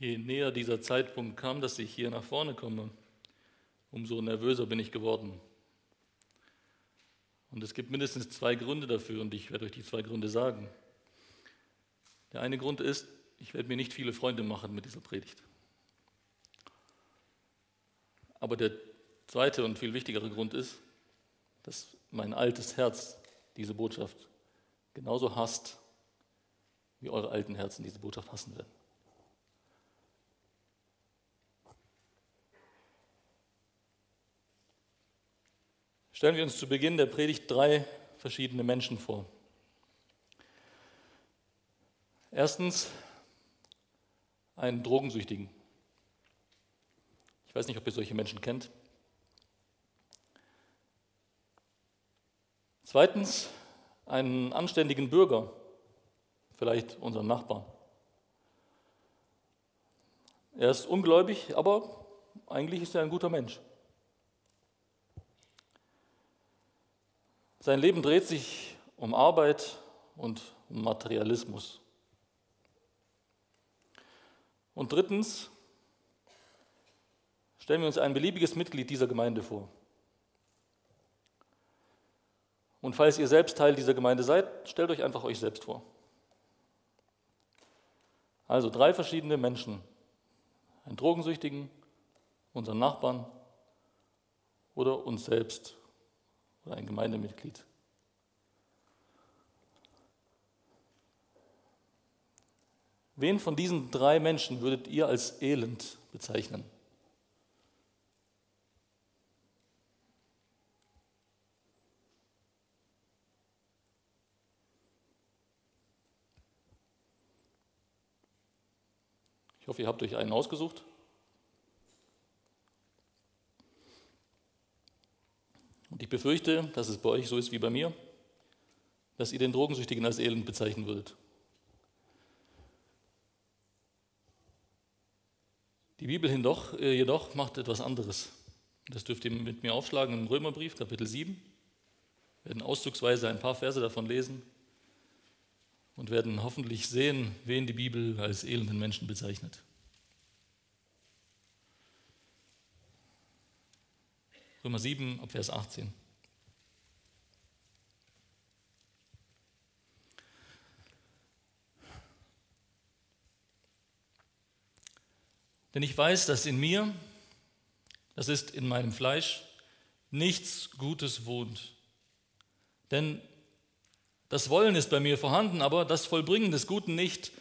Je näher dieser Zeitpunkt kam, dass ich hier nach vorne komme, umso nervöser bin ich geworden. Und es gibt mindestens zwei Gründe dafür und ich werde euch die zwei Gründe sagen. Der eine Grund ist, ich werde mir nicht viele Freunde machen mit dieser Predigt. Aber der zweite und viel wichtigere Grund ist, dass mein altes Herz diese Botschaft genauso hasst, wie eure alten Herzen diese Botschaft hassen werden. Stellen wir uns zu Beginn der Predigt drei verschiedene Menschen vor. Erstens einen Drogensüchtigen. Ich weiß nicht, ob ihr solche Menschen kennt. Zweitens einen anständigen Bürger, vielleicht unseren Nachbarn. Er ist ungläubig, aber eigentlich ist er ein guter Mensch. Sein Leben dreht sich um Arbeit und um Materialismus. Und drittens stellen wir uns ein beliebiges Mitglied dieser Gemeinde vor. Und falls ihr selbst Teil dieser Gemeinde seid, stellt euch einfach euch selbst vor. Also drei verschiedene Menschen. Einen Drogensüchtigen, unseren Nachbarn oder uns selbst oder ein Gemeindemitglied. Wen von diesen drei Menschen würdet ihr als elend bezeichnen? Ich hoffe, ihr habt euch einen ausgesucht. Und ich befürchte, dass es bei euch so ist wie bei mir, dass ihr den Drogensüchtigen als elend bezeichnen würdet. Die Bibel jedoch, äh, jedoch macht etwas anderes. Das dürft ihr mit mir aufschlagen im Römerbrief, Kapitel 7. Wir werden auszugsweise ein paar Verse davon lesen und werden hoffentlich sehen, wen die Bibel als elenden Menschen bezeichnet. Römer 7, ab Vers 18. Denn ich weiß, dass in mir, das ist in meinem Fleisch, nichts Gutes wohnt. Denn das Wollen ist bei mir vorhanden, aber das Vollbringen des Guten nicht.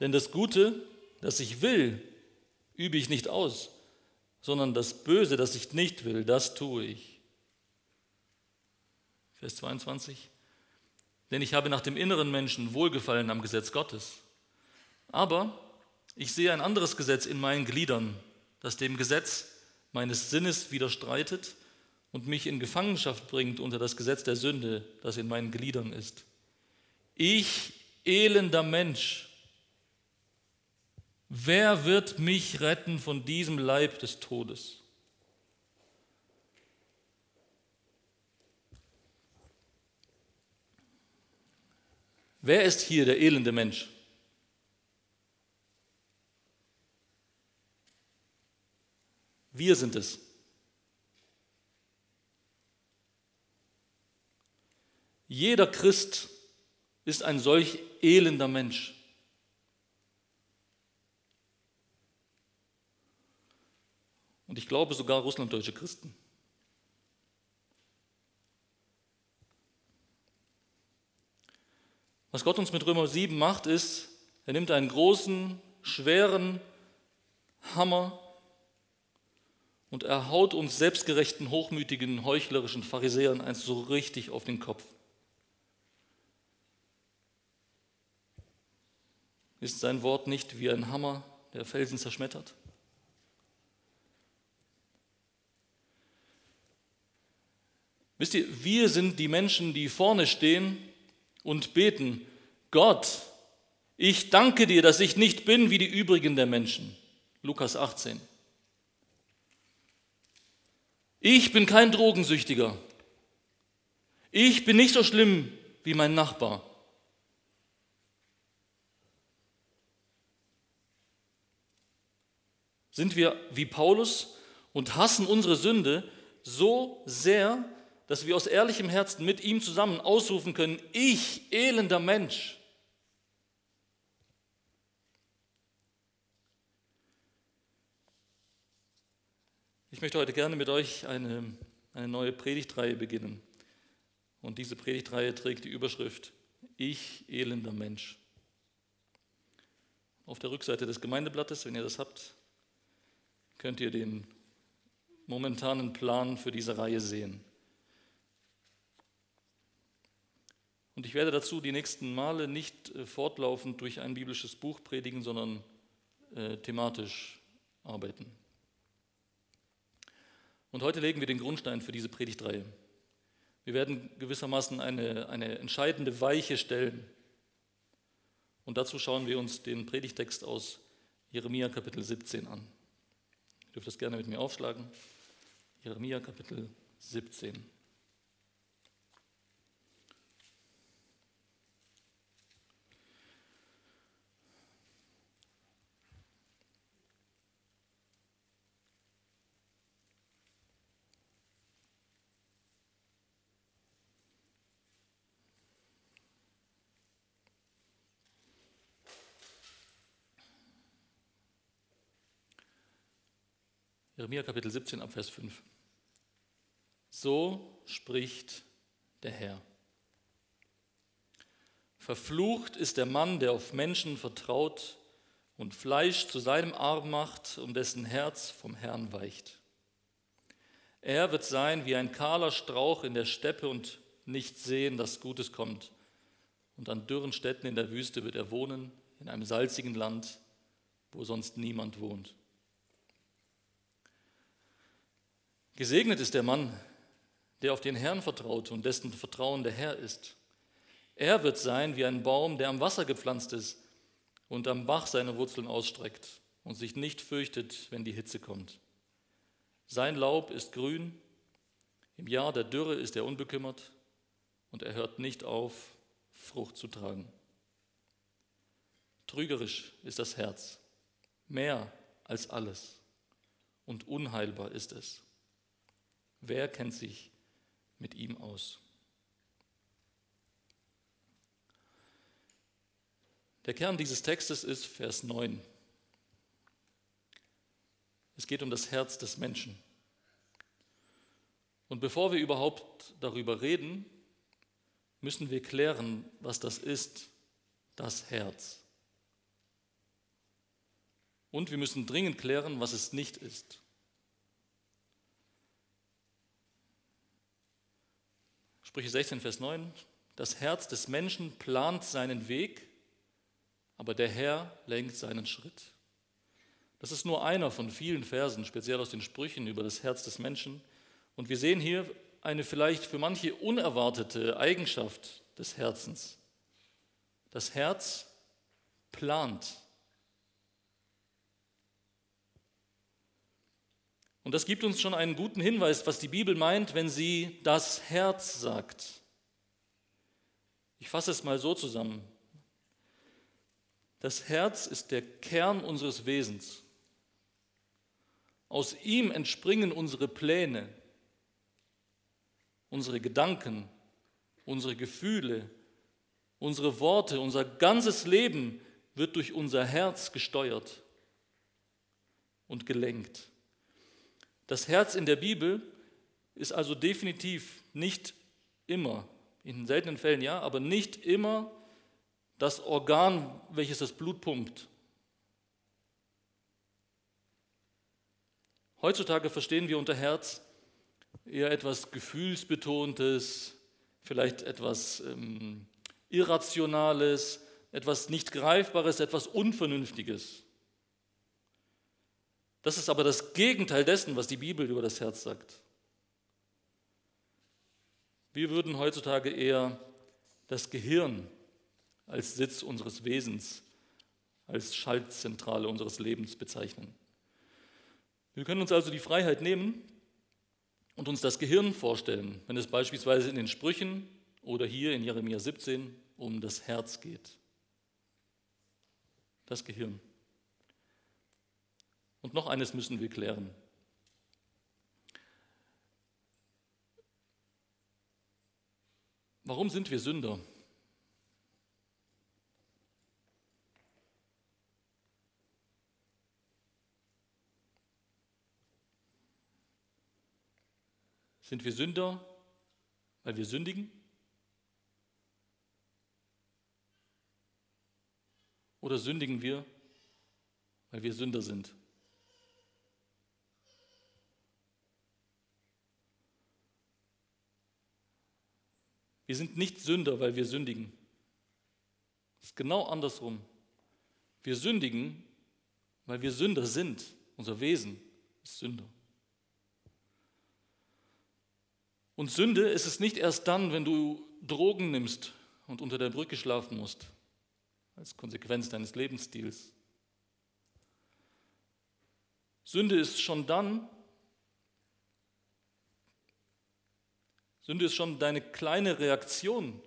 Denn das Gute, das ich will, übe ich nicht aus, sondern das Böse, das ich nicht will, das tue ich. Vers 22. Denn ich habe nach dem inneren Menschen Wohlgefallen am Gesetz Gottes. Aber ich sehe ein anderes Gesetz in meinen Gliedern, das dem Gesetz meines Sinnes widerstreitet und mich in Gefangenschaft bringt unter das Gesetz der Sünde, das in meinen Gliedern ist. Ich, elender Mensch, Wer wird mich retten von diesem Leib des Todes? Wer ist hier der elende Mensch? Wir sind es. Jeder Christ ist ein solch elender Mensch. Und ich glaube sogar russlanddeutsche Christen. Was Gott uns mit Römer 7 macht, ist, er nimmt einen großen, schweren Hammer und er haut uns selbstgerechten, hochmütigen, heuchlerischen Pharisäern eins so richtig auf den Kopf. Ist sein Wort nicht wie ein Hammer, der Felsen zerschmettert? Wisst ihr, wir sind die Menschen, die vorne stehen und beten, Gott, ich danke dir, dass ich nicht bin wie die übrigen der Menschen. Lukas 18. Ich bin kein Drogensüchtiger. Ich bin nicht so schlimm wie mein Nachbar. Sind wir wie Paulus und hassen unsere Sünde so sehr, dass wir aus ehrlichem Herzen mit ihm zusammen ausrufen können, ich elender Mensch. Ich möchte heute gerne mit euch eine, eine neue Predigtreihe beginnen. Und diese Predigtreihe trägt die Überschrift Ich elender Mensch. Auf der Rückseite des Gemeindeblattes, wenn ihr das habt, könnt ihr den momentanen Plan für diese Reihe sehen. Und ich werde dazu die nächsten Male nicht äh, fortlaufend durch ein biblisches Buch predigen, sondern äh, thematisch arbeiten. Und heute legen wir den Grundstein für diese Predigtreihe. Wir werden gewissermaßen eine, eine entscheidende Weiche stellen. Und dazu schauen wir uns den Predigtext aus Jeremia Kapitel 17 an. Ihr dürft das gerne mit mir aufschlagen. Jeremia Kapitel 17. Jeremia Kapitel 17 ab Vers 5. So spricht der Herr. Verflucht ist der Mann, der auf Menschen vertraut und Fleisch zu seinem Arm macht, um dessen Herz vom Herrn weicht. Er wird sein wie ein kahler Strauch in der Steppe und nicht sehen, dass Gutes kommt. Und an dürren Städten in der Wüste wird er wohnen, in einem salzigen Land, wo sonst niemand wohnt. Gesegnet ist der Mann, der auf den Herrn vertraut und dessen Vertrauen der Herr ist. Er wird sein wie ein Baum, der am Wasser gepflanzt ist und am Bach seine Wurzeln ausstreckt und sich nicht fürchtet, wenn die Hitze kommt. Sein Laub ist grün, im Jahr der Dürre ist er unbekümmert und er hört nicht auf, Frucht zu tragen. Trügerisch ist das Herz, mehr als alles, und unheilbar ist es. Wer kennt sich mit ihm aus? Der Kern dieses Textes ist Vers 9. Es geht um das Herz des Menschen. Und bevor wir überhaupt darüber reden, müssen wir klären, was das ist, das Herz. Und wir müssen dringend klären, was es nicht ist. Sprüche 16, Vers 9. Das Herz des Menschen plant seinen Weg, aber der Herr lenkt seinen Schritt. Das ist nur einer von vielen Versen, speziell aus den Sprüchen über das Herz des Menschen. Und wir sehen hier eine vielleicht für manche unerwartete Eigenschaft des Herzens. Das Herz plant. Und das gibt uns schon einen guten Hinweis, was die Bibel meint, wenn sie das Herz sagt. Ich fasse es mal so zusammen. Das Herz ist der Kern unseres Wesens. Aus ihm entspringen unsere Pläne, unsere Gedanken, unsere Gefühle, unsere Worte, unser ganzes Leben wird durch unser Herz gesteuert und gelenkt. Das Herz in der Bibel ist also definitiv nicht immer, in seltenen Fällen ja, aber nicht immer das Organ, welches das Blut pumpt. Heutzutage verstehen wir unter Herz eher etwas Gefühlsbetontes, vielleicht etwas ähm, Irrationales, etwas nicht Greifbares, etwas Unvernünftiges. Das ist aber das Gegenteil dessen, was die Bibel über das Herz sagt. Wir würden heutzutage eher das Gehirn als Sitz unseres Wesens, als Schaltzentrale unseres Lebens bezeichnen. Wir können uns also die Freiheit nehmen und uns das Gehirn vorstellen, wenn es beispielsweise in den Sprüchen oder hier in Jeremia 17 um das Herz geht. Das Gehirn. Und noch eines müssen wir klären. Warum sind wir Sünder? Sind wir Sünder, weil wir sündigen? Oder sündigen wir, weil wir Sünder sind? Wir sind nicht Sünder, weil wir sündigen. Es ist genau andersrum. Wir sündigen, weil wir Sünder sind. Unser Wesen ist Sünder. Und Sünde ist es nicht erst dann, wenn du Drogen nimmst und unter der Brücke schlafen musst, als Konsequenz deines Lebensstils. Sünde ist schon dann, Sünde ist schon deine kleine Reaktion,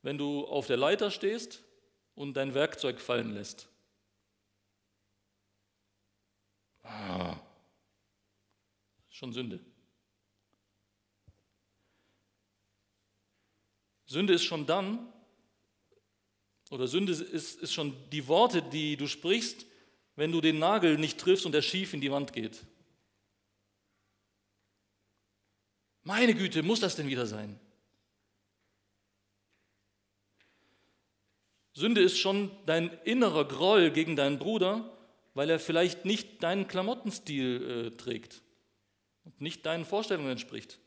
wenn du auf der Leiter stehst und dein Werkzeug fallen lässt. Ah, schon Sünde. Sünde ist schon dann, oder Sünde ist, ist schon die Worte, die du sprichst, wenn du den Nagel nicht triffst und er schief in die Wand geht. Meine Güte, muss das denn wieder sein? Sünde ist schon dein innerer Groll gegen deinen Bruder, weil er vielleicht nicht deinen Klamottenstil äh, trägt und nicht deinen Vorstellungen entspricht.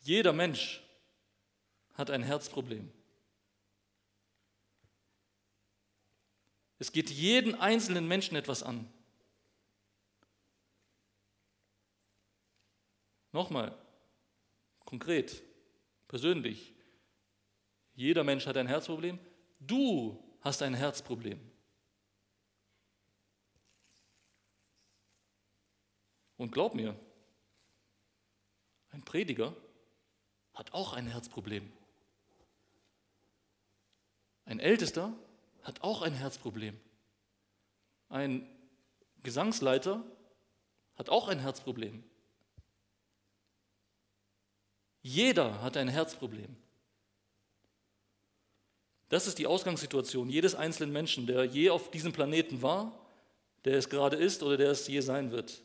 Jeder Mensch hat ein Herzproblem. Es geht jeden einzelnen Menschen etwas an. Nochmal, konkret, persönlich. Jeder Mensch hat ein Herzproblem. Du hast ein Herzproblem. Und glaub mir, ein Prediger hat auch ein Herzproblem. Ein Ältester hat auch ein Herzproblem. Ein Gesangsleiter hat auch ein Herzproblem. Jeder hat ein Herzproblem. Das ist die Ausgangssituation jedes einzelnen Menschen, der je auf diesem Planeten war, der es gerade ist oder der es je sein wird.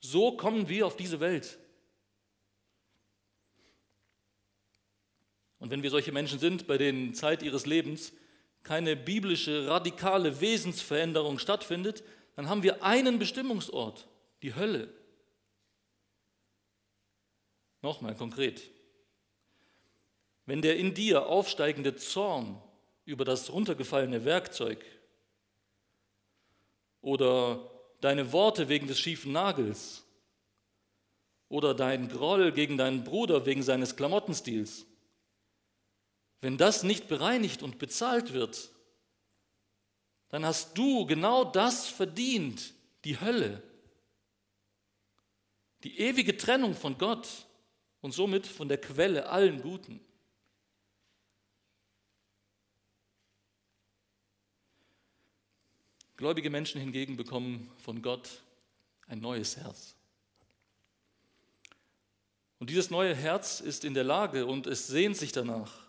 So kommen wir auf diese Welt. Und wenn wir solche Menschen sind, bei denen Zeit ihres Lebens keine biblische, radikale Wesensveränderung stattfindet, dann haben wir einen Bestimmungsort, die Hölle. Nochmal konkret. Wenn der in dir aufsteigende Zorn über das runtergefallene Werkzeug oder deine Worte wegen des schiefen Nagels oder dein Groll gegen deinen Bruder wegen seines Klamottenstils wenn das nicht bereinigt und bezahlt wird, dann hast du genau das verdient, die Hölle, die ewige Trennung von Gott und somit von der Quelle allen Guten. Gläubige Menschen hingegen bekommen von Gott ein neues Herz. Und dieses neue Herz ist in der Lage und es sehnt sich danach,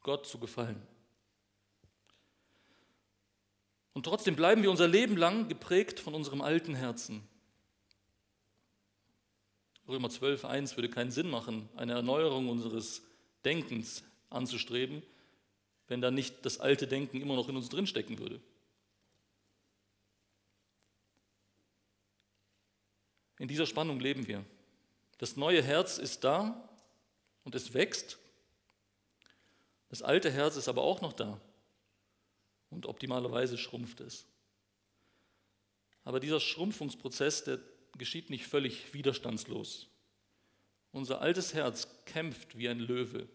Gott zu gefallen. Und trotzdem bleiben wir unser Leben lang geprägt von unserem alten Herzen. Römer 12, 1 würde keinen Sinn machen, eine Erneuerung unseres Denkens anzustreben, wenn da nicht das alte Denken immer noch in uns drinstecken würde. In dieser Spannung leben wir. Das neue Herz ist da und es wächst das alte Herz ist aber auch noch da und optimalerweise schrumpft es. Aber dieser Schrumpfungsprozess, der geschieht nicht völlig widerstandslos. Unser altes Herz kämpft wie ein Löwe.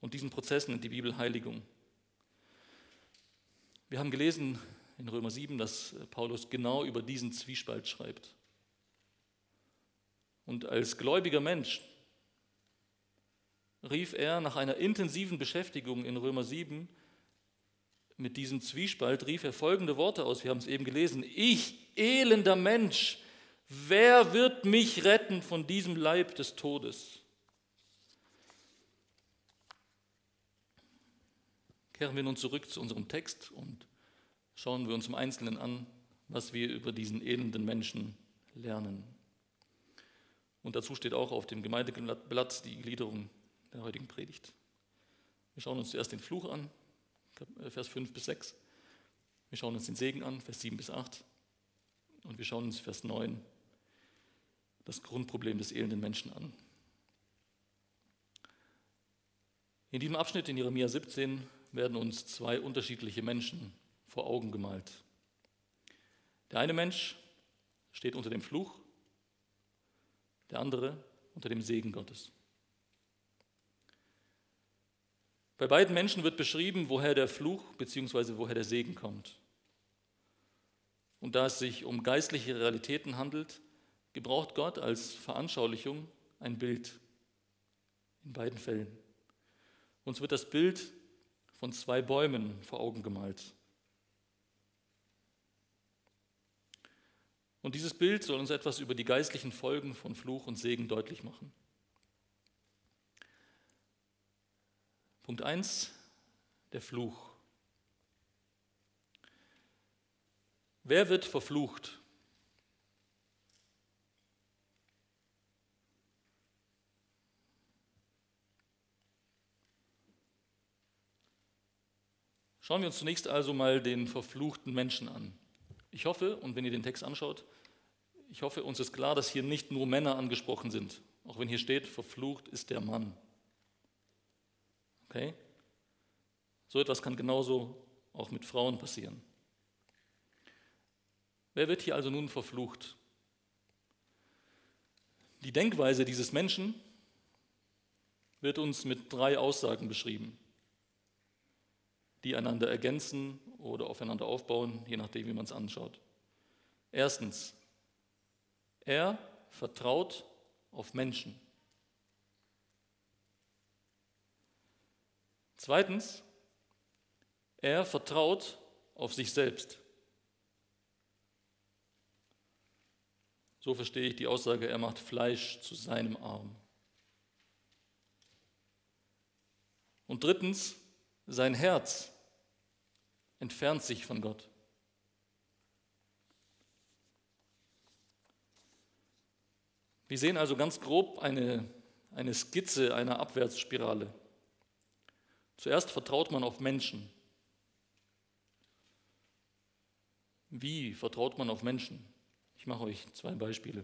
Und diesen Prozess nennt die Bibel Heiligung. Wir haben gelesen in Römer 7, dass Paulus genau über diesen Zwiespalt schreibt. Und als gläubiger Mensch rief er nach einer intensiven Beschäftigung in Römer 7 mit diesem Zwiespalt rief er folgende Worte aus, wir haben es eben gelesen, ich, elender Mensch, wer wird mich retten von diesem Leib des Todes? Kehren wir nun zurück zu unserem Text und schauen wir uns im Einzelnen an, was wir über diesen elenden Menschen lernen. Und dazu steht auch auf dem Gemeindeblatt die Gliederung der heutigen Predigt. Wir schauen uns zuerst den Fluch an, Vers 5 bis 6. Wir schauen uns den Segen an, Vers 7 bis 8. Und wir schauen uns Vers 9 das Grundproblem des elenden Menschen an. In diesem Abschnitt in Jeremia 17 werden uns zwei unterschiedliche Menschen vor Augen gemalt. Der eine Mensch steht unter dem Fluch, der andere unter dem Segen Gottes. Bei beiden Menschen wird beschrieben, woher der Fluch bzw. woher der Segen kommt. Und da es sich um geistliche Realitäten handelt, gebraucht Gott als Veranschaulichung ein Bild in beiden Fällen. Uns wird das Bild von zwei Bäumen vor Augen gemalt. Und dieses Bild soll uns etwas über die geistlichen Folgen von Fluch und Segen deutlich machen. Punkt 1, der Fluch. Wer wird verflucht? Schauen wir uns zunächst also mal den verfluchten Menschen an. Ich hoffe, und wenn ihr den Text anschaut, ich hoffe, uns ist klar, dass hier nicht nur Männer angesprochen sind. Auch wenn hier steht, verflucht ist der Mann. Okay? So etwas kann genauso auch mit Frauen passieren. Wer wird hier also nun verflucht? Die Denkweise dieses Menschen wird uns mit drei Aussagen beschrieben, die einander ergänzen oder aufeinander aufbauen, je nachdem, wie man es anschaut. Erstens, er vertraut auf Menschen. Zweitens, er vertraut auf sich selbst. So verstehe ich die Aussage, er macht Fleisch zu seinem Arm. Und drittens, sein Herz entfernt sich von Gott. Wir sehen also ganz grob eine, eine Skizze einer Abwärtsspirale. Zuerst vertraut man auf Menschen. Wie vertraut man auf Menschen? Ich mache euch zwei Beispiele.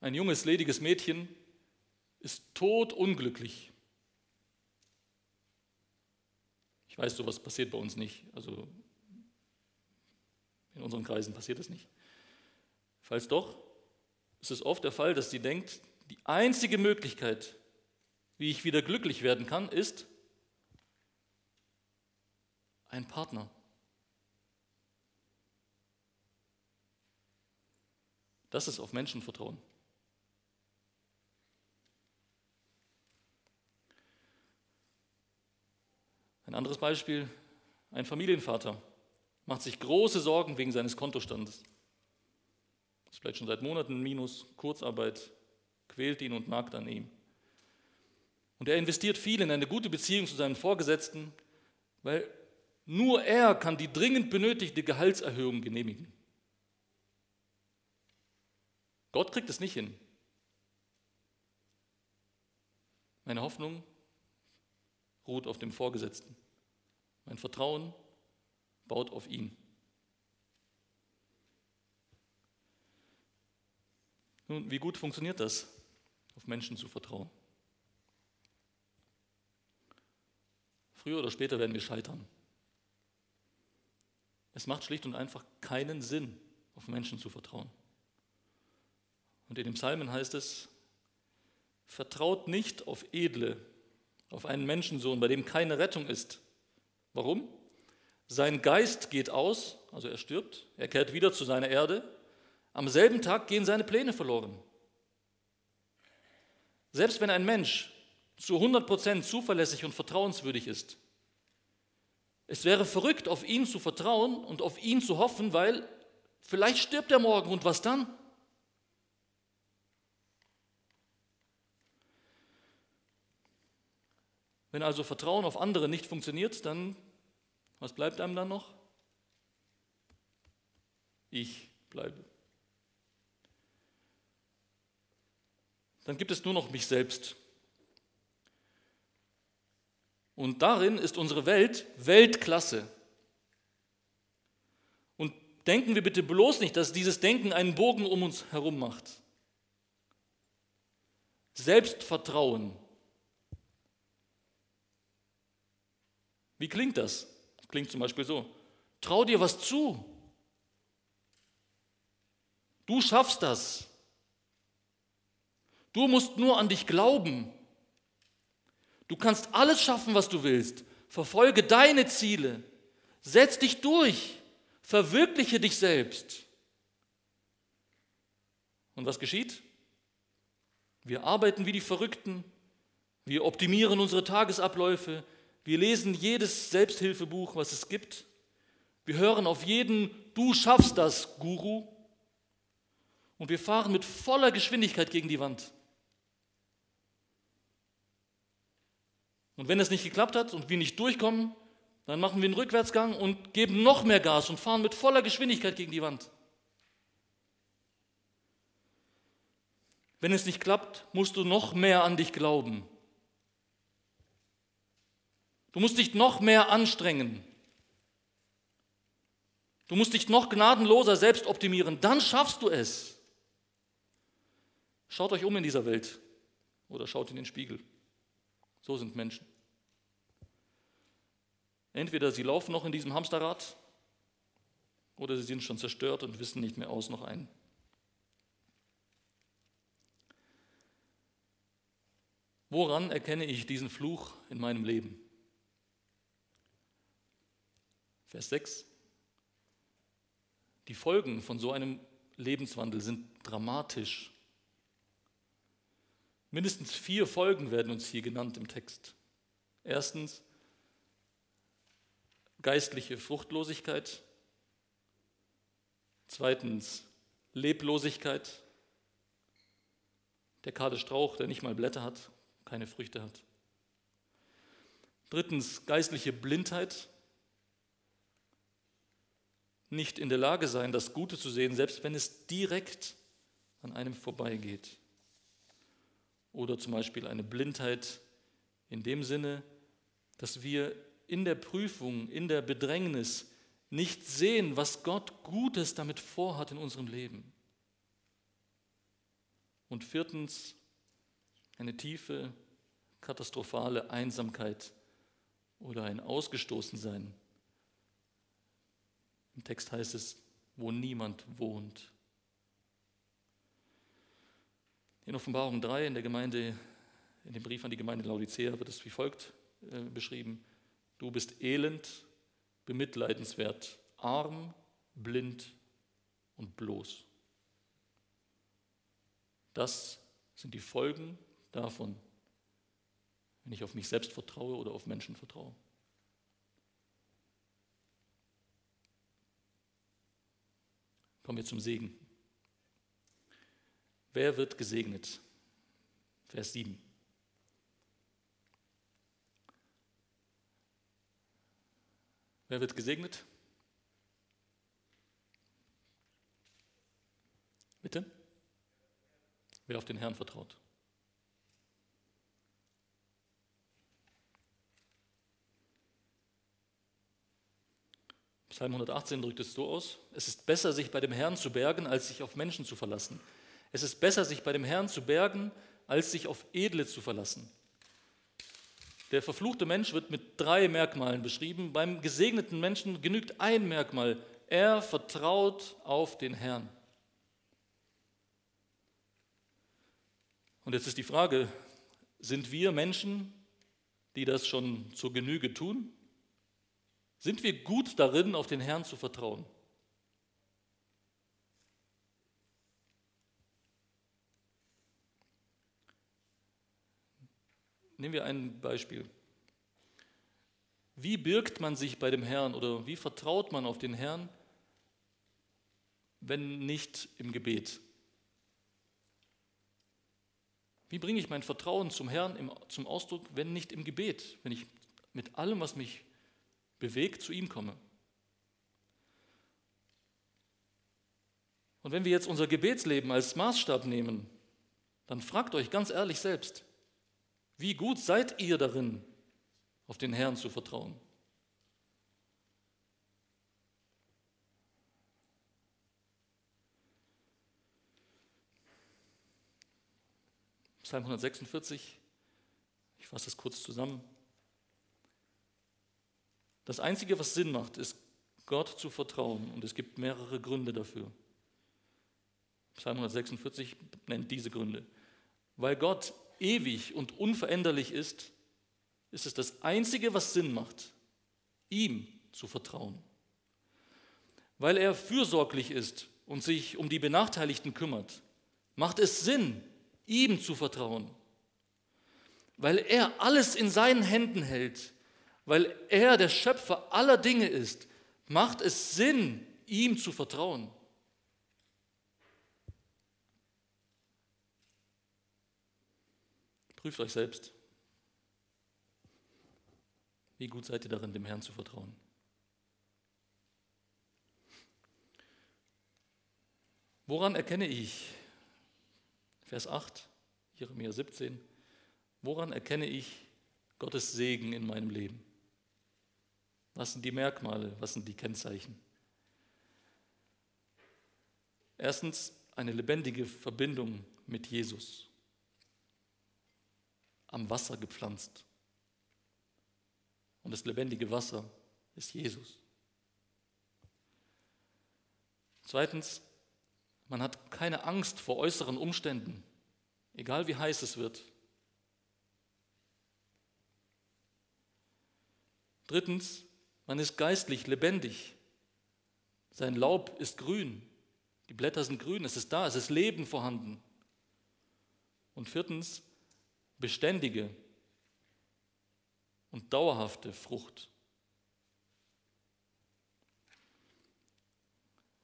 Ein junges, lediges Mädchen ist totunglücklich. Ich weiß, sowas passiert bei uns nicht. Also in unseren Kreisen passiert es nicht. Falls doch, ist es oft der Fall, dass sie denkt, die einzige Möglichkeit, wie ich wieder glücklich werden kann, ist ein Partner. Das ist auf Menschen vertrauen. Ein anderes Beispiel, ein Familienvater macht sich große Sorgen wegen seines Kontostandes. Ist vielleicht schon seit Monaten Minus, Kurzarbeit, quält ihn und nagt an ihm. Und er investiert viel in eine gute Beziehung zu seinen Vorgesetzten, weil nur er kann die dringend benötigte Gehaltserhöhung genehmigen. Gott kriegt es nicht hin. Meine Hoffnung ruht auf dem Vorgesetzten. Mein Vertrauen baut auf ihn. Nun, wie gut funktioniert das, auf Menschen zu vertrauen? Früher oder später werden wir scheitern. Es macht schlicht und einfach keinen Sinn, auf Menschen zu vertrauen. Und in dem Psalmen heißt es, vertraut nicht auf Edle, auf einen Menschensohn, bei dem keine Rettung ist. Warum? Sein Geist geht aus, also er stirbt, er kehrt wieder zu seiner Erde. Am selben Tag gehen seine Pläne verloren. Selbst wenn ein Mensch zu 100% zuverlässig und vertrauenswürdig ist, Es wäre verrückt, auf ihn zu vertrauen und auf ihn zu hoffen, weil vielleicht stirbt er morgen und was dann? Wenn also Vertrauen auf andere nicht funktioniert, dann, was bleibt einem dann noch? Ich bleibe. Dann gibt es nur noch mich selbst. Und darin ist unsere Welt Weltklasse. Und denken wir bitte bloß nicht, dass dieses Denken einen Bogen um uns herum macht. Selbstvertrauen. Wie klingt das? klingt zum Beispiel so. Trau dir was zu. Du schaffst das. Du musst nur an dich glauben. Du kannst alles schaffen, was du willst. Verfolge deine Ziele. Setz dich durch. Verwirkliche dich selbst. Und was geschieht? Wir arbeiten wie die Verrückten. Wir optimieren unsere Tagesabläufe. Wir lesen jedes Selbsthilfebuch, was es gibt. Wir hören auf jeden Du schaffst das Guru. Und wir fahren mit voller Geschwindigkeit gegen die Wand. Und wenn es nicht geklappt hat und wir nicht durchkommen, dann machen wir einen Rückwärtsgang und geben noch mehr Gas und fahren mit voller Geschwindigkeit gegen die Wand. Wenn es nicht klappt, musst du noch mehr an dich glauben. Du musst dich noch mehr anstrengen. Du musst dich noch gnadenloser selbst optimieren. Dann schaffst du es. Schaut euch um in dieser Welt oder schaut in den Spiegel. So sind Menschen. Entweder sie laufen noch in diesem Hamsterrad oder sie sind schon zerstört und wissen nicht mehr aus noch ein. Woran erkenne ich diesen Fluch in meinem Leben? Vers 6. Die Folgen von so einem Lebenswandel sind dramatisch. Mindestens vier Folgen werden uns hier genannt im Text. Erstens geistliche Fruchtlosigkeit. Zweitens Leblosigkeit. Der kahle Strauch, der nicht mal Blätter hat, keine Früchte hat. Drittens geistliche Blindheit. Nicht in der Lage sein, das Gute zu sehen, selbst wenn es direkt an einem vorbeigeht. Oder zum Beispiel eine Blindheit in dem Sinne, dass wir in der Prüfung, in der Bedrängnis nicht sehen, was Gott Gutes damit vorhat in unserem Leben. Und viertens, eine tiefe, katastrophale Einsamkeit oder ein Ausgestoßensein. Im Text heißt es, wo niemand wohnt. In Offenbarung 3 in der Gemeinde, in dem Brief an die Gemeinde Laodicea wird es wie folgt äh, beschrieben. Du bist elend, bemitleidenswert, arm, blind und bloß. Das sind die Folgen davon, wenn ich auf mich selbst vertraue oder auf Menschen vertraue. Kommen wir zum Segen. Wer wird gesegnet? Vers 7. Wer wird gesegnet? Bitte? Wer auf den Herrn vertraut. Psalm 118 drückt es so aus, es ist besser, sich bei dem Herrn zu bergen, als sich auf Menschen zu verlassen. Es ist besser, sich bei dem Herrn zu bergen, als sich auf Edle zu verlassen. Der verfluchte Mensch wird mit drei Merkmalen beschrieben. Beim gesegneten Menschen genügt ein Merkmal. Er vertraut auf den Herrn. Und jetzt ist die Frage, sind wir Menschen, die das schon zur Genüge tun? Sind wir gut darin, auf den Herrn zu vertrauen? Nehmen wir ein Beispiel. Wie birgt man sich bei dem Herrn oder wie vertraut man auf den Herrn, wenn nicht im Gebet? Wie bringe ich mein Vertrauen zum Herrn zum Ausdruck, wenn nicht im Gebet, wenn ich mit allem, was mich bewegt, zu ihm komme? Und wenn wir jetzt unser Gebetsleben als Maßstab nehmen, dann fragt euch ganz ehrlich selbst, wie gut seid ihr darin, auf den Herrn zu vertrauen? Psalm 146, ich fasse das kurz zusammen. Das Einzige, was Sinn macht, ist Gott zu vertrauen und es gibt mehrere Gründe dafür. Psalm 146 nennt diese Gründe. Weil Gott ewig und unveränderlich ist, ist es das Einzige, was Sinn macht, ihm zu vertrauen. Weil er fürsorglich ist und sich um die Benachteiligten kümmert, macht es Sinn, ihm zu vertrauen. Weil er alles in seinen Händen hält, weil er der Schöpfer aller Dinge ist, macht es Sinn, ihm zu vertrauen. Prüft euch selbst. Wie gut seid ihr darin, dem Herrn zu vertrauen? Woran erkenne ich, Vers 8, Jeremia 17, woran erkenne ich Gottes Segen in meinem Leben? Was sind die Merkmale, was sind die Kennzeichen? Erstens eine lebendige Verbindung mit Jesus am Wasser gepflanzt. Und das lebendige Wasser ist Jesus. Zweitens, man hat keine Angst vor äußeren Umständen, egal wie heiß es wird. Drittens, man ist geistlich lebendig. Sein Laub ist grün, die Blätter sind grün, es ist da, es ist Leben vorhanden. Und viertens, beständige und dauerhafte Frucht.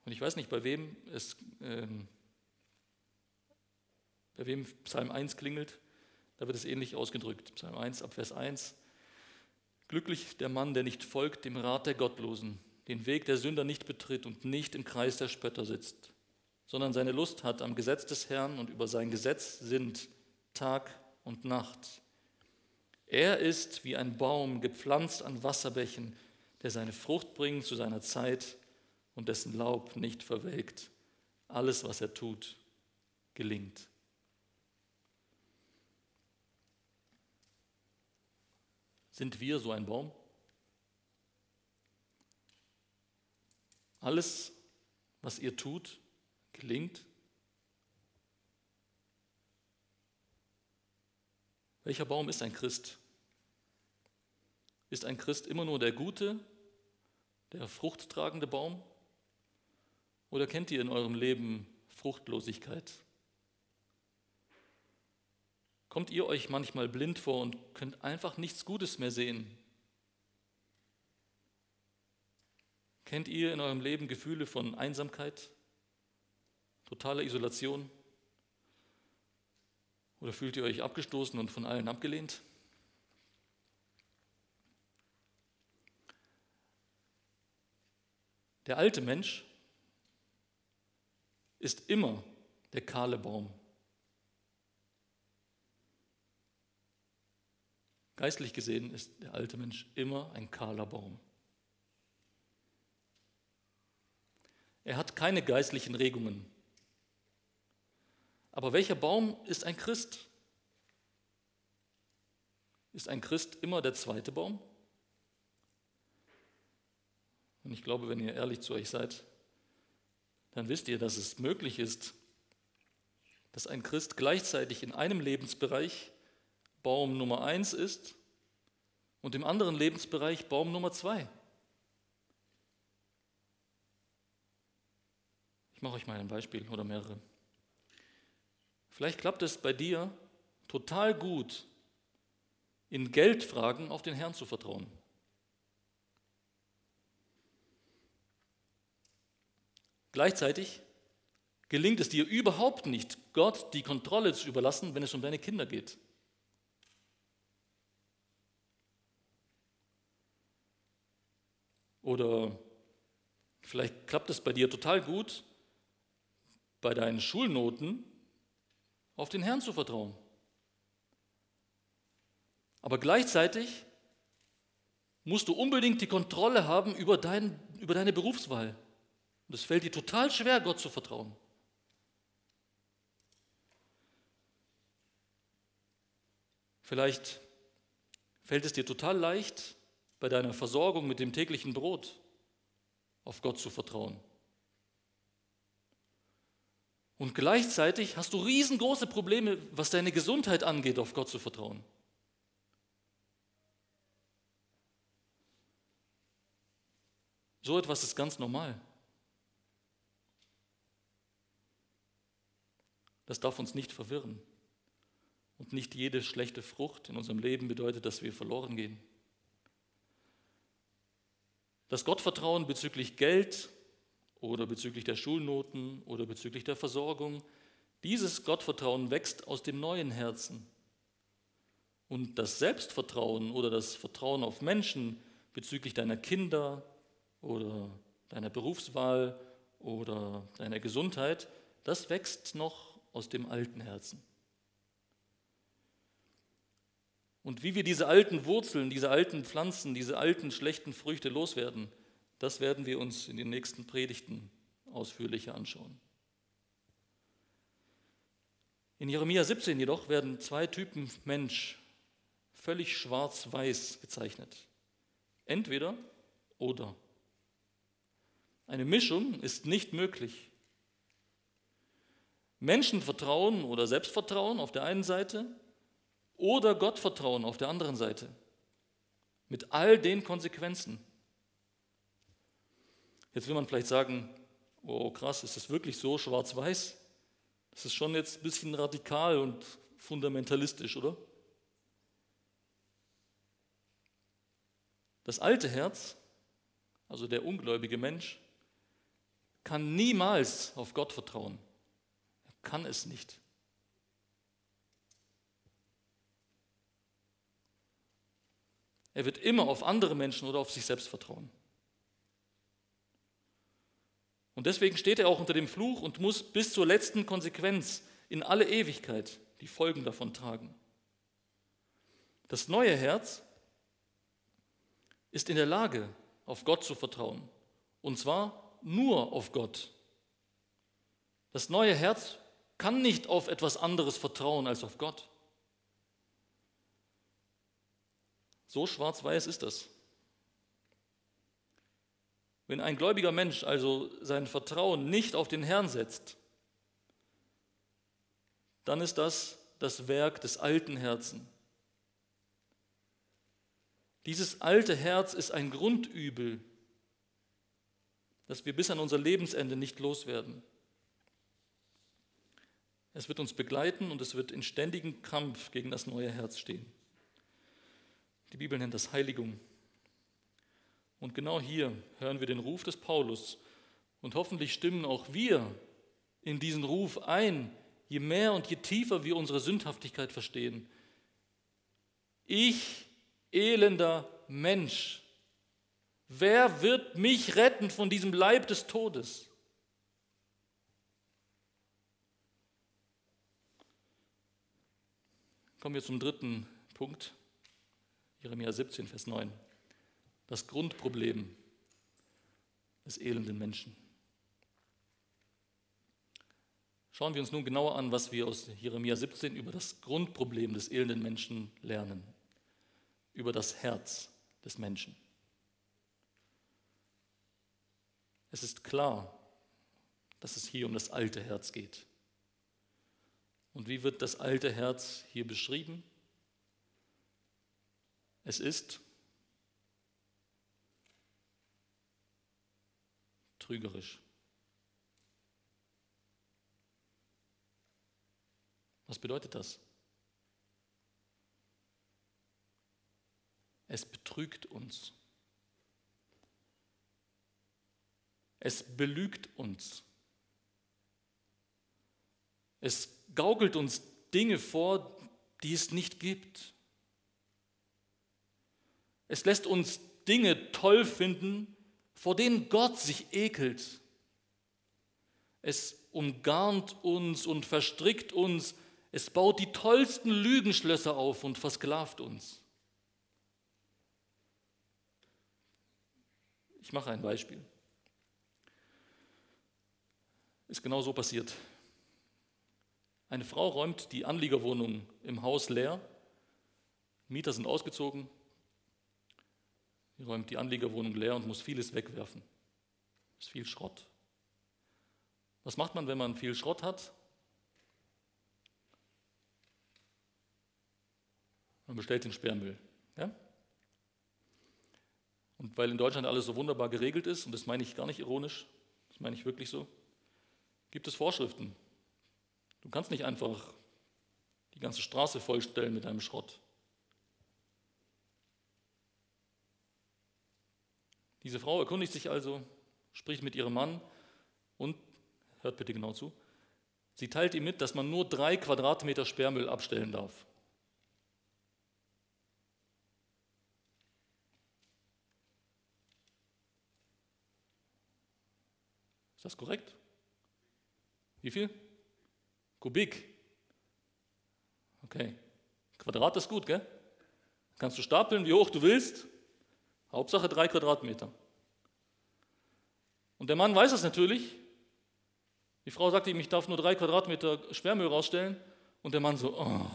Und ich weiß nicht, bei wem es, ähm, bei wem Psalm 1 klingelt, da wird es ähnlich ausgedrückt. Psalm 1 ab Vers 1. Glücklich der Mann, der nicht folgt dem Rat der Gottlosen, den Weg der Sünder nicht betritt und nicht im Kreis der Spötter sitzt, sondern seine Lust hat am Gesetz des Herrn und über sein Gesetz sind Tag und Nacht. Er ist wie ein Baum gepflanzt an Wasserbächen, der seine Frucht bringt zu seiner Zeit und dessen Laub nicht verwelkt. Alles, was er tut, gelingt. Sind wir so ein Baum? Alles, was ihr tut, gelingt? Welcher Baum ist ein Christ? Ist ein Christ immer nur der gute, der fruchttragende Baum? Oder kennt ihr in eurem Leben Fruchtlosigkeit? Kommt ihr euch manchmal blind vor und könnt einfach nichts Gutes mehr sehen? Kennt ihr in eurem Leben Gefühle von Einsamkeit, totaler Isolation? Oder fühlt ihr euch abgestoßen und von allen abgelehnt? Der alte Mensch ist immer der kahle Baum. Geistlich gesehen ist der alte Mensch immer ein kahler Baum. Er hat keine geistlichen Regungen. Aber welcher Baum ist ein Christ? Ist ein Christ immer der zweite Baum? Und ich glaube, wenn ihr ehrlich zu euch seid, dann wisst ihr, dass es möglich ist, dass ein Christ gleichzeitig in einem Lebensbereich Baum Nummer 1 ist und im anderen Lebensbereich Baum Nummer 2. Ich mache euch mal ein Beispiel oder mehrere. Vielleicht klappt es bei dir total gut, in Geldfragen auf den Herrn zu vertrauen. Gleichzeitig gelingt es dir überhaupt nicht, Gott die Kontrolle zu überlassen, wenn es um deine Kinder geht. Oder vielleicht klappt es bei dir total gut, bei deinen Schulnoten auf den Herrn zu vertrauen. Aber gleichzeitig musst du unbedingt die Kontrolle haben über, dein, über deine Berufswahl. Und es fällt dir total schwer, Gott zu vertrauen. Vielleicht fällt es dir total leicht, bei deiner Versorgung mit dem täglichen Brot auf Gott zu vertrauen. Und gleichzeitig hast du riesengroße Probleme, was deine Gesundheit angeht, auf Gott zu vertrauen. So etwas ist ganz normal. Das darf uns nicht verwirren. Und nicht jede schlechte Frucht in unserem Leben bedeutet, dass wir verloren gehen. Das Gottvertrauen bezüglich Geld oder bezüglich der Schulnoten oder bezüglich der Versorgung, dieses Gottvertrauen wächst aus dem neuen Herzen. Und das Selbstvertrauen oder das Vertrauen auf Menschen bezüglich deiner Kinder oder deiner Berufswahl oder deiner Gesundheit, das wächst noch aus dem alten Herzen. Und wie wir diese alten Wurzeln, diese alten Pflanzen, diese alten schlechten Früchte loswerden, das werden wir uns in den nächsten Predigten ausführlicher anschauen. In Jeremia 17 jedoch werden zwei Typen Mensch völlig schwarz-weiß gezeichnet. Entweder oder. Eine Mischung ist nicht möglich. Menschenvertrauen oder Selbstvertrauen auf der einen Seite oder Gottvertrauen auf der anderen Seite. Mit all den Konsequenzen. Jetzt will man vielleicht sagen, oh krass, ist das wirklich so schwarz-weiß? Das ist schon jetzt ein bisschen radikal und fundamentalistisch, oder? Das alte Herz, also der ungläubige Mensch, kann niemals auf Gott vertrauen. Er kann es nicht. Er wird immer auf andere Menschen oder auf sich selbst vertrauen. Und deswegen steht er auch unter dem Fluch und muss bis zur letzten Konsequenz in alle Ewigkeit die Folgen davon tragen. Das neue Herz ist in der Lage, auf Gott zu vertrauen. Und zwar nur auf Gott. Das neue Herz kann nicht auf etwas anderes vertrauen als auf Gott. So schwarz-weiß ist das. Wenn ein gläubiger Mensch also sein Vertrauen nicht auf den Herrn setzt, dann ist das das Werk des alten Herzen. Dieses alte Herz ist ein Grundübel, das wir bis an unser Lebensende nicht loswerden. Es wird uns begleiten und es wird in ständigem Kampf gegen das neue Herz stehen. Die Bibel nennt das Heiligung. Und genau hier hören wir den Ruf des Paulus. Und hoffentlich stimmen auch wir in diesen Ruf ein, je mehr und je tiefer wir unsere Sündhaftigkeit verstehen. Ich, elender Mensch, wer wird mich retten von diesem Leib des Todes? Kommen wir zum dritten Punkt. Jeremia 17, Vers 9. Das Grundproblem des elenden Menschen. Schauen wir uns nun genauer an, was wir aus Jeremia 17 über das Grundproblem des elenden Menschen lernen, über das Herz des Menschen. Es ist klar, dass es hier um das alte Herz geht. Und wie wird das alte Herz hier beschrieben? Es ist trügerisch. Was bedeutet das? Es betrügt uns. Es belügt uns. Es gaukelt uns Dinge vor, die es nicht gibt. Es lässt uns Dinge toll finden, vor denen Gott sich ekelt. Es umgarnt uns und verstrickt uns. Es baut die tollsten Lügenschlösser auf und versklavt uns. Ich mache ein Beispiel. Ist genau so passiert. Eine Frau räumt die Anliegerwohnung im Haus leer. Mieter sind ausgezogen. Räumt die Anliegerwohnung leer und muss vieles wegwerfen. Das ist viel Schrott. Was macht man, wenn man viel Schrott hat? Man bestellt den Sperrmüll. Ja? Und weil in Deutschland alles so wunderbar geregelt ist, und das meine ich gar nicht ironisch, das meine ich wirklich so, gibt es Vorschriften. Du kannst nicht einfach die ganze Straße vollstellen mit deinem Schrott. Diese Frau erkundigt sich also, spricht mit ihrem Mann und, hört bitte genau zu, sie teilt ihm mit, dass man nur drei Quadratmeter Sperrmüll abstellen darf. Ist das korrekt? Wie viel? Kubik. Okay. Quadrat ist gut, gell? Kannst du stapeln, wie hoch du willst. Hauptsache drei Quadratmeter. Und der Mann weiß es natürlich. Die Frau sagt ihm, ich darf nur drei Quadratmeter Sperrmüll rausstellen. Und der Mann so, oh.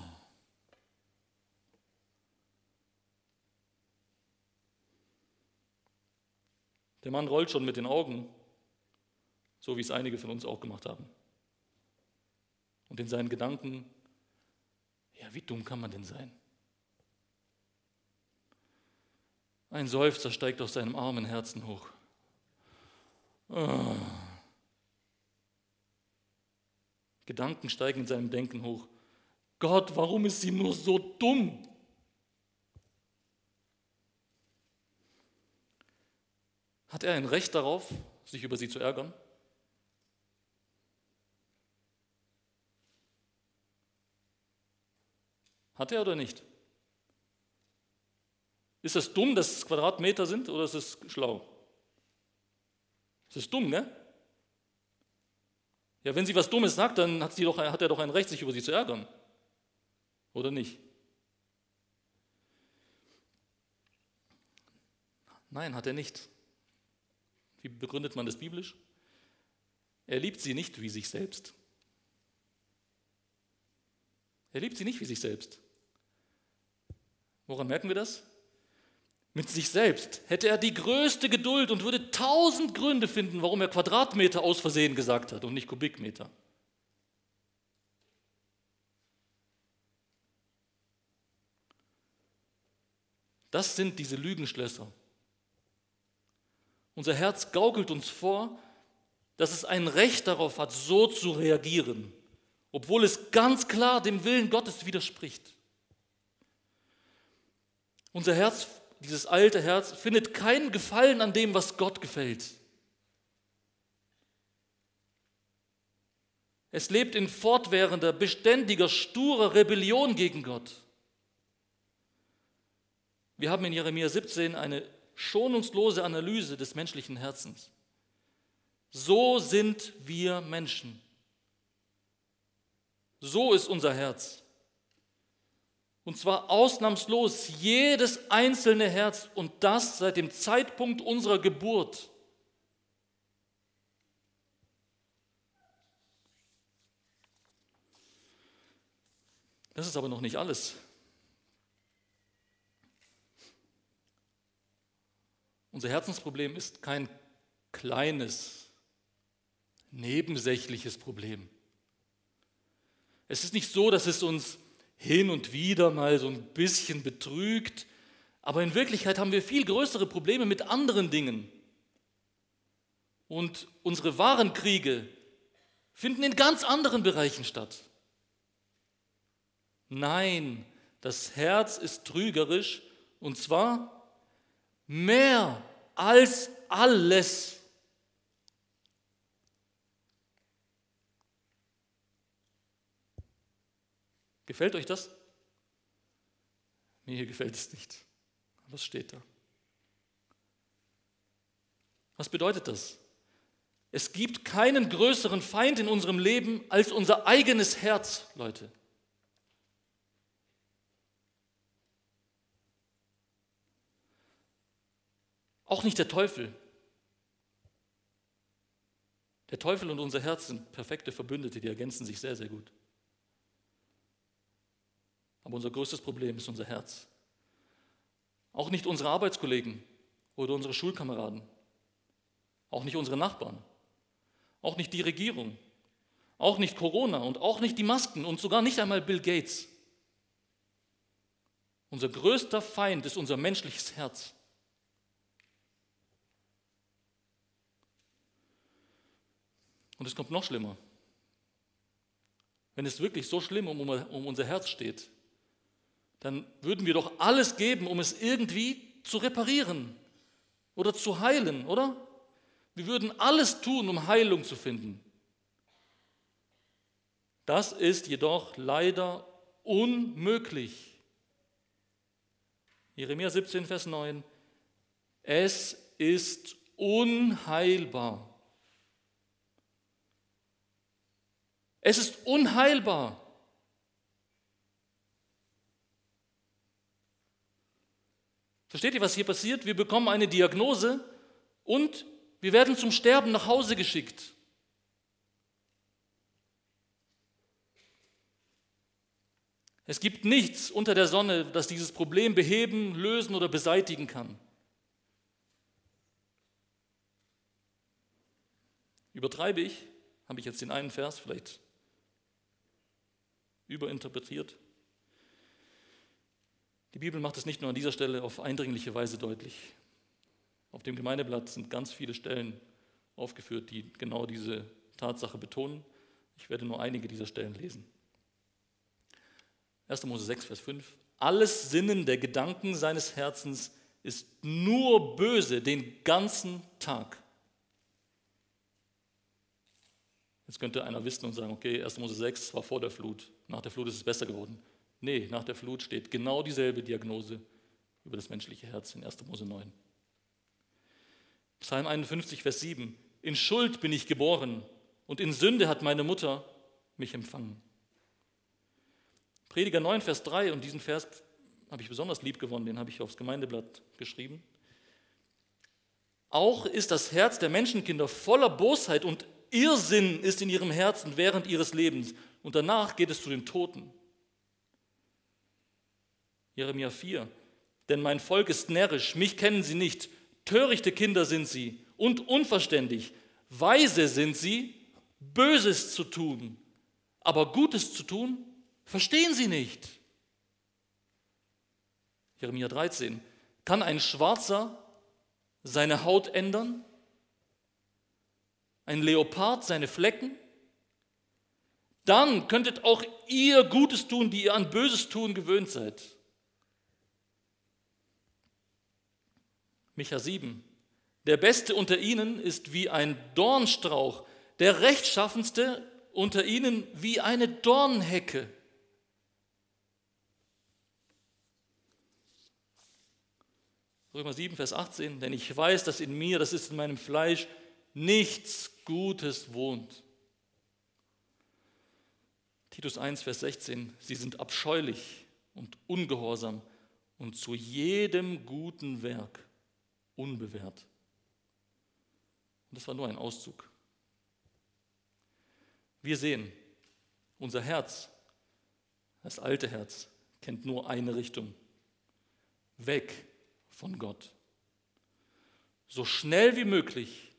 Der Mann rollt schon mit den Augen, so wie es einige von uns auch gemacht haben. Und in seinen Gedanken, ja, wie dumm kann man denn sein? Ein Seufzer steigt aus seinem armen Herzen hoch. Oh. Gedanken steigen in seinem Denken hoch. Gott, warum ist sie nur so dumm? Hat er ein Recht darauf, sich über sie zu ärgern? Hat er oder nicht? Ist es dumm, dass es Quadratmeter sind oder ist es schlau? Es ist dumm, ne? Ja, wenn sie was Dummes sagt, dann hat, sie doch, hat er doch ein Recht, sich über sie zu ärgern. Oder nicht? Nein, hat er nicht. Wie begründet man das biblisch? Er liebt sie nicht wie sich selbst. Er liebt sie nicht wie sich selbst. Woran merken wir das? Mit sich selbst hätte er die größte Geduld und würde tausend Gründe finden, warum er Quadratmeter aus Versehen gesagt hat und nicht Kubikmeter. Das sind diese Lügenschlösser. Unser Herz gaukelt uns vor, dass es ein Recht darauf hat, so zu reagieren, obwohl es ganz klar dem Willen Gottes widerspricht. Unser Herz dieses alte Herz, findet keinen Gefallen an dem, was Gott gefällt. Es lebt in fortwährender, beständiger, sturer Rebellion gegen Gott. Wir haben in Jeremia 17 eine schonungslose Analyse des menschlichen Herzens. So sind wir Menschen. So ist unser Herz. Und zwar ausnahmslos jedes einzelne Herz und das seit dem Zeitpunkt unserer Geburt. Das ist aber noch nicht alles. Unser Herzensproblem ist kein kleines, nebensächliches Problem. Es ist nicht so, dass es uns hin und wieder mal so ein bisschen betrügt, aber in Wirklichkeit haben wir viel größere Probleme mit anderen Dingen. Und unsere wahren Kriege finden in ganz anderen Bereichen statt. Nein, das Herz ist trügerisch und zwar mehr als alles. Gefällt euch das? Mir gefällt es nicht. Was steht da? Was bedeutet das? Es gibt keinen größeren Feind in unserem Leben als unser eigenes Herz, Leute. Auch nicht der Teufel. Der Teufel und unser Herz sind perfekte Verbündete, die ergänzen sich sehr, sehr gut. Aber unser größtes Problem ist unser Herz. Auch nicht unsere Arbeitskollegen oder unsere Schulkameraden. Auch nicht unsere Nachbarn. Auch nicht die Regierung. Auch nicht Corona und auch nicht die Masken und sogar nicht einmal Bill Gates. Unser größter Feind ist unser menschliches Herz. Und es kommt noch schlimmer. Wenn es wirklich so schlimm um, unser Herz steht, dann würden wir doch alles geben, um es irgendwie zu reparieren oder zu heilen, oder? Wir würden alles tun, um Heilung zu finden. Das ist jedoch leider unmöglich. Jeremia 17, Vers 9. Es ist unheilbar. Es ist unheilbar. Versteht ihr, was hier passiert? Wir bekommen eine Diagnose und wir werden zum Sterben nach Hause geschickt. Es gibt nichts unter der Sonne, das dieses Problem beheben, lösen oder beseitigen kann. Übertreibe ich? Habe ich jetzt den einen Vers vielleicht überinterpretiert? Die Bibel macht es nicht nur an dieser Stelle auf eindringliche Weise deutlich. Auf dem Gemeindeblatt sind ganz viele Stellen aufgeführt, die genau diese Tatsache betonen. Ich werde nur einige dieser Stellen lesen. 1. Mose 6, Vers 5. Alles Sinnen der Gedanken seines Herzens ist nur böse den ganzen Tag. Jetzt könnte einer wissen und sagen, okay, 1. Mose 6 war vor der Flut, nach der Flut ist es besser geworden. Nee, nach der Flut steht genau dieselbe Diagnose über das menschliche Herz in 1. Mose 9. Psalm 51, Vers 7. In Schuld bin ich geboren und in Sünde hat meine Mutter mich empfangen. Prediger 9, Vers 3, und diesen Vers habe ich besonders lieb gewonnen, den habe ich aufs Gemeindeblatt geschrieben. Auch ist das Herz der Menschenkinder voller Bosheit und Irrsinn ist in ihrem Herzen während ihres Lebens und danach geht es zu den Toten. Jeremia 4. Denn mein Volk ist närrisch, mich kennen sie nicht, törichte Kinder sind sie und unverständig, weise sind sie, Böses zu tun, aber Gutes zu tun, verstehen sie nicht. Jeremia 13. Kann ein Schwarzer seine Haut ändern? Ein Leopard seine Flecken? Dann könntet auch ihr Gutes tun, die ihr an Böses tun gewöhnt seid. Micha 7. Der Beste unter ihnen ist wie ein Dornstrauch, der Rechtschaffenste unter ihnen wie eine Dornhecke. Römer 7, Vers 18, denn ich weiß, dass in mir, das ist in meinem Fleisch, nichts Gutes wohnt. Titus 1, Vers 16, sie sind abscheulich und ungehorsam und zu jedem guten Werk unbewährt. Und das war nur ein Auszug. Wir sehen, unser Herz, das alte Herz, kennt nur eine Richtung. Weg von Gott. So schnell wie möglich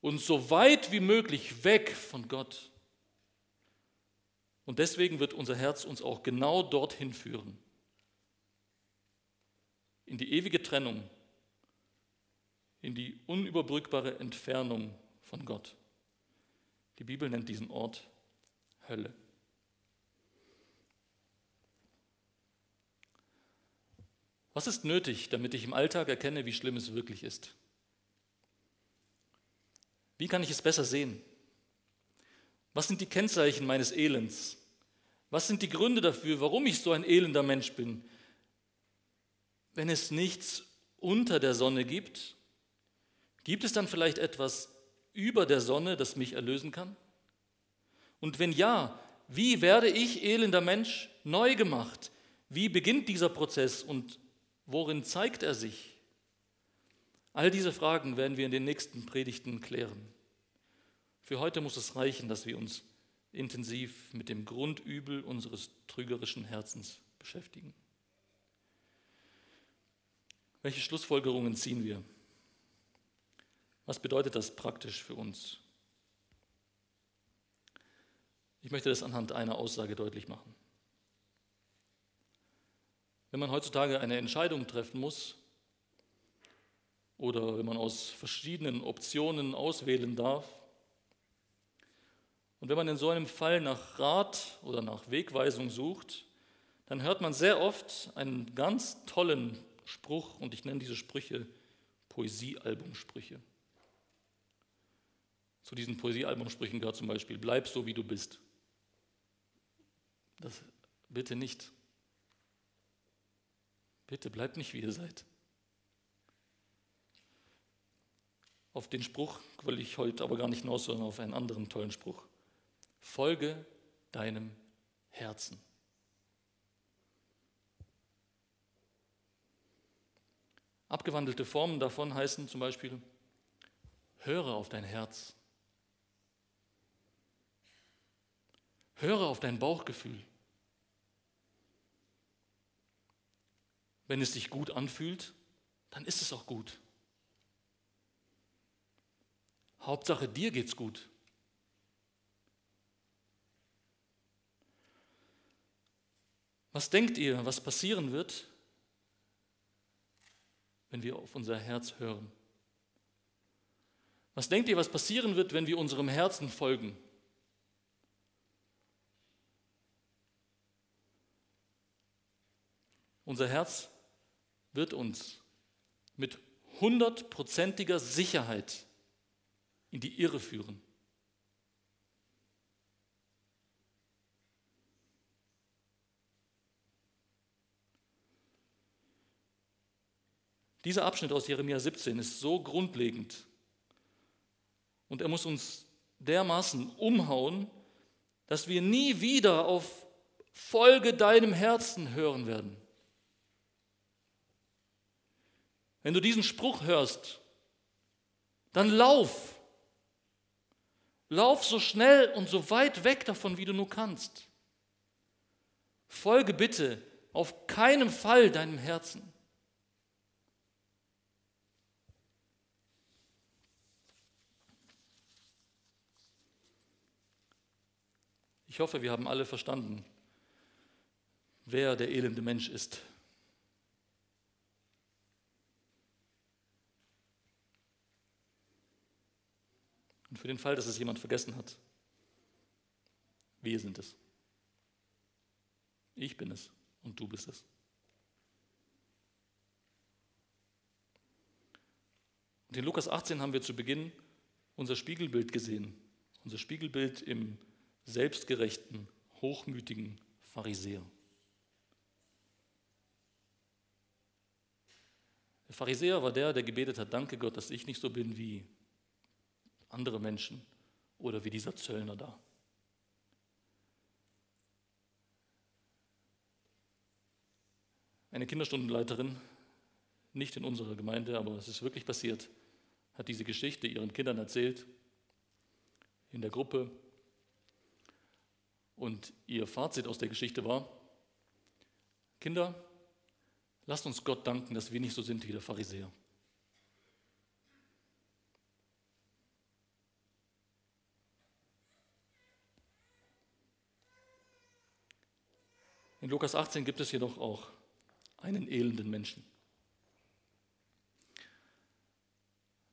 und so weit wie möglich weg von Gott. Und deswegen wird unser Herz uns auch genau dorthin führen. In die ewige Trennung in die unüberbrückbare Entfernung von Gott. Die Bibel nennt diesen Ort Hölle. Was ist nötig, damit ich im Alltag erkenne, wie schlimm es wirklich ist? Wie kann ich es besser sehen? Was sind die Kennzeichen meines Elends? Was sind die Gründe dafür, warum ich so ein elender Mensch bin? Wenn es nichts unter der Sonne gibt, gibt es dann vielleicht etwas über der Sonne, das mich erlösen kann? Und wenn ja, wie werde ich, elender Mensch, neu gemacht? Wie beginnt dieser Prozess und worin zeigt er sich? All diese Fragen werden wir in den nächsten Predigten klären. Für heute muss es reichen, dass wir uns intensiv mit dem Grundübel unseres trügerischen Herzens beschäftigen. Welche Schlussfolgerungen ziehen wir? Was bedeutet das praktisch für uns? Ich möchte das anhand einer Aussage deutlich machen. Wenn man heutzutage eine Entscheidung treffen muss oder wenn man aus verschiedenen Optionen auswählen darf, und wenn man in so einem Fall nach Rat oder nach Wegweisung sucht, dann hört man sehr oft einen ganz tollen Spruch, und ich nenne diese Sprüche Poesiealbumsprüche. Zu diesen Poesiealbumsprüchen gehört zum Beispiel, bleib so wie du bist. Das bitte nicht. Bitte bleibt nicht, wie ihr seid. Auf den Spruch will ich heute aber gar nicht hinaus, sondern auf einen anderen tollen Spruch. Folge deinem Herzen. Abgewandelte Formen davon heißen zum Beispiel, höre auf dein Herz. Höre auf dein Bauchgefühl. Wenn es sich gut anfühlt, dann ist es auch gut. Hauptsache dir geht's gut. Was denkt ihr, was passieren wird, wenn wir auf unser Herz hören? Was denkt ihr, was passieren wird, wenn wir unserem Herzen folgen? Unser Herz wird uns mit hundertprozentiger Sicherheit in die Irre führen. Dieser Abschnitt aus Jeremia 17 ist so grundlegend und er muss uns dermaßen umhauen, dass wir nie wieder auf Folge deinem Herzen hören werden. Wenn du diesen Spruch hörst, dann lauf. Lauf so schnell und so weit weg davon, wie du nur kannst. Folge bitte auf keinen Fall deinem Herzen. Ich hoffe, wir haben alle verstanden, wer der elende Mensch ist. Und für den Fall, dass es jemand vergessen hat, wir sind es. Ich bin es und du bist es. Und in Lukas 18 haben wir zu Beginn unser Spiegelbild gesehen. Unser Spiegelbild im selbstgerechten, hochmütigen Pharisäer. Der Pharisäer war der, der gebetet hat, danke Gott, dass ich nicht so bin wie andere Menschen oder wie dieser Zöllner da. Eine Kinderstundenleiterin, nicht in unserer Gemeinde, aber es ist wirklich passiert, hat diese Geschichte ihren Kindern erzählt in der Gruppe und ihr Fazit aus der Geschichte war, Kinder, lasst uns Gott danken, dass wir nicht so sind wie der Pharisäer. In Lukas 18 gibt es jedoch auch einen elenden Menschen.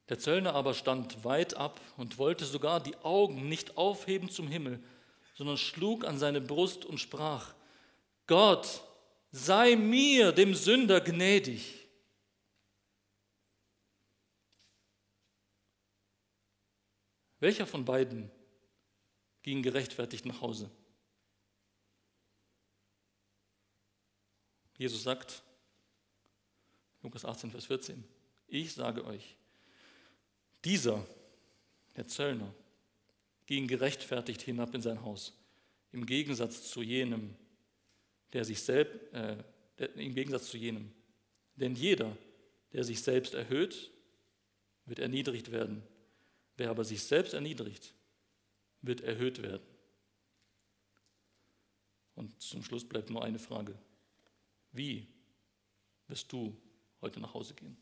Der Zöllner aber stand weit ab und wollte sogar die Augen nicht aufheben zum Himmel, sondern schlug an seine Brust und sprach, Gott, sei mir, dem Sünder, gnädig. Welcher von beiden ging gerechtfertigt nach Hause? Jesus sagt, Lukas 18, Vers 14, ich sage euch, dieser, der Zöllner, ging gerechtfertigt hinab in sein Haus, im Gegensatz zu jenem, der sich selbst, äh, im Gegensatz zu jenem. Denn jeder, der sich selbst erhöht, wird erniedrigt werden. Wer aber sich selbst erniedrigt, wird erhöht werden. Und zum Schluss bleibt nur eine Frage. Wie wirst du heute nach Hause gehen?